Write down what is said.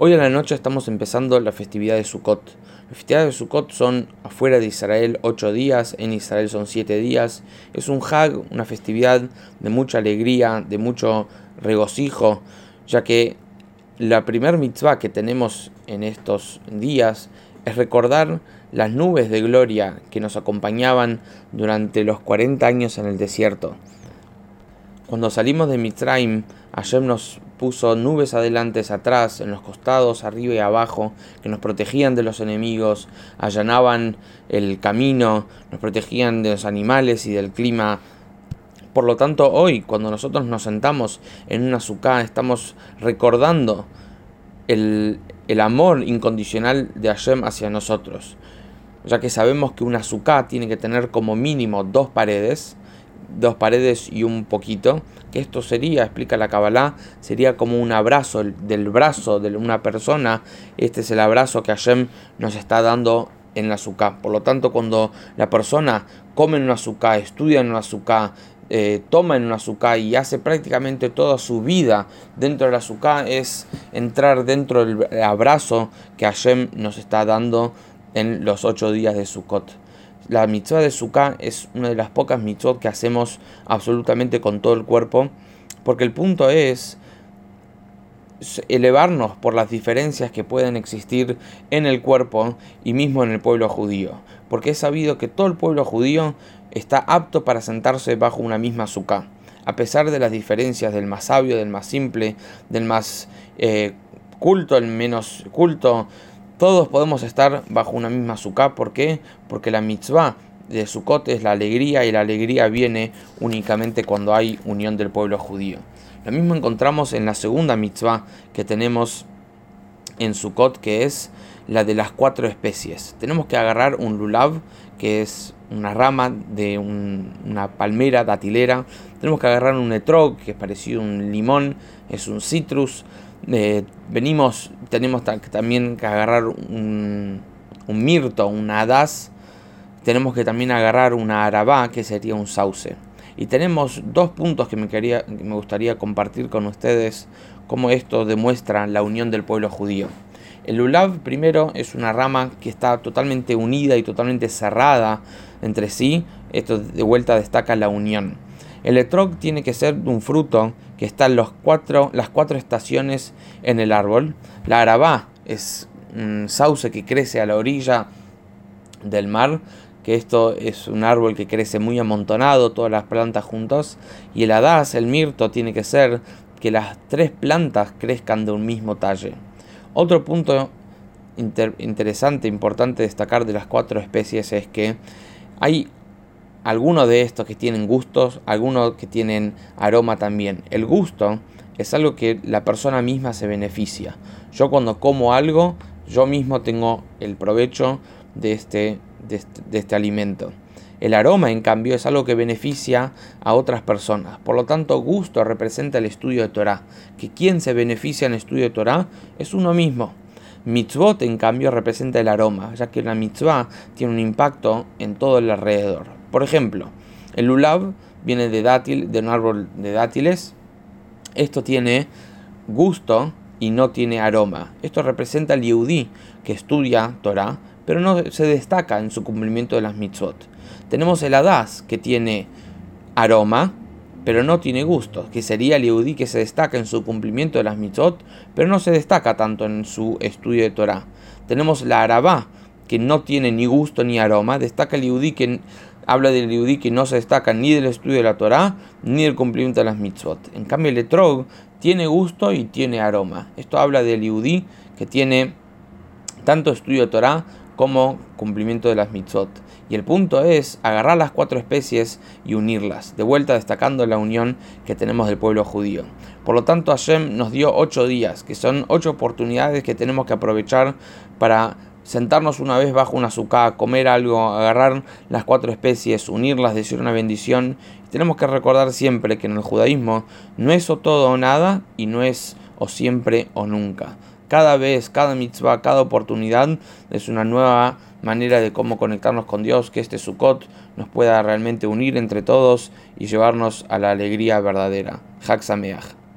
Hoy en la noche estamos empezando la festividad de Sukkot. Las festividades de Sukkot son afuera de Israel ocho días, en Israel son siete días. Es un Hag, una festividad de mucha alegría, de mucho regocijo, ya que la primer mitzvah que tenemos en estos días es recordar las nubes de gloria que nos acompañaban durante los 40 años en el desierto. Cuando salimos de Mitzrayim, Hashem nos puso nubes adelante, atrás, en los costados, arriba y abajo, que nos protegían de los enemigos, allanaban el camino, nos protegían de los animales y del clima. Por lo tanto, hoy, cuando nosotros nos sentamos en una azúcar, estamos recordando el, el amor incondicional de Hashem hacia nosotros, ya que sabemos que una azúcar tiene que tener como mínimo dos paredes, dos paredes y un poquito, que esto sería, explica la Kabbalah, sería como un abrazo del brazo de una persona, este es el abrazo que Hashem nos está dando en la azúcar. Por lo tanto, cuando la persona come en una azúcar, estudia en una azúcar, eh, toma en una azúcar y hace prácticamente toda su vida dentro de la azúcar, es entrar dentro del abrazo que Hashem nos está dando en los ocho días de Sukkot. La mitzvah de Sukkah es una de las pocas mitzvot que hacemos absolutamente con todo el cuerpo, porque el punto es elevarnos por las diferencias que pueden existir en el cuerpo y mismo en el pueblo judío, porque es sabido que todo el pueblo judío está apto para sentarse bajo una misma Sukkah, a pesar de las diferencias del más sabio, del más simple, del más eh, culto, el menos culto, todos podemos estar bajo una misma sukkah. ¿Por qué? Porque la mitzvah de Sukkot es la alegría y la alegría viene únicamente cuando hay unión del pueblo judío. Lo mismo encontramos en la segunda mitzvah que tenemos en Sukkot, que es la de las cuatro especies. Tenemos que agarrar un lulav, que es una rama de una palmera datilera. Tenemos que agarrar un etrog, que es parecido a un limón, es un citrus. Eh, venimos, tenemos también que agarrar un, mirto, un hadas. Tenemos que también agarrar una arabá, que sería un sauce. Y tenemos dos puntos que me, quería, que me gustaría compartir con ustedes, cómo esto demuestra la unión del pueblo judío. El lulav primero es una rama que está totalmente unida y totalmente cerrada entre sí. Esto de vuelta destaca la unión. El etrog tiene que ser un fruto que está en los cuatro, las cuatro estaciones en el árbol. La arabá es un sauce que crece a la orilla del mar, que esto es un árbol que crece muy amontonado, todas las plantas juntas. Y el hadas, el mirto, tiene que ser que las tres plantas crezcan de un mismo talle. Otro punto interesante, importante destacar de las cuatro especies es que hay algunos de estos que tienen gustos, algunos que tienen aroma también. El gusto es algo que la persona misma se beneficia. Yo cuando como algo, yo mismo tengo el provecho de este, de este, este alimento. El aroma, en cambio, es algo que beneficia a otras personas. Por lo tanto, gusto representa el estudio de Torah. Que quien se beneficia en el estudio de Torah es uno mismo. Mitzvot, en cambio, representa el aroma, ya que la mitzvah tiene un impacto en todo el alrededor. Por ejemplo, el lulav viene de dátil, de un árbol de dátiles. Esto tiene gusto y no tiene aroma. Esto representa al yehudí que estudia Torah, pero no se destaca en su cumplimiento de las mitzvot. Tenemos el hadas que tiene aroma, pero no tiene gusto, que sería el yehudí que se destaca en su cumplimiento de las mitzvot, pero no se destaca tanto en su estudio de Torah. Tenemos la arabá, que no tiene ni gusto ni aroma, destaca el yehudí que habla del Yehudi que no se destaca ni del estudio de la Torah ni del cumplimiento de las mitzvot. En cambio, el etrog tiene gusto y tiene aroma. Esto habla del Yehudi que tiene tanto estudio de Torah como cumplimiento de las mitzvot. Y el punto es agarrar las cuatro especies y unirlas, de vuelta destacando la unión que tenemos del pueblo judío. Por lo tanto, Hashem nos dio ocho días, que son ocho oportunidades que tenemos que aprovechar para sentarnos una vez bajo una azúcar, comer algo, agarrar las cuatro especies, unirlas, decir una bendición. tenemos que recordar siempre que en el judaísmo no es o todo o nada y no es o siempre o nunca. Cada vez, cada mitzvah, cada oportunidad es una nueva manera de cómo conectarnos con Dios, que este Sukkot nos pueda realmente unir entre todos y llevarnos a la alegría verdadera. Hak